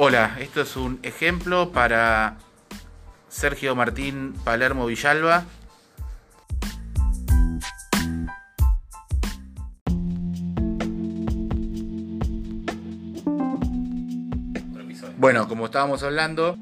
Hola, esto es un ejemplo para Sergio Martín Palermo Villalba. Bueno, como estábamos hablando,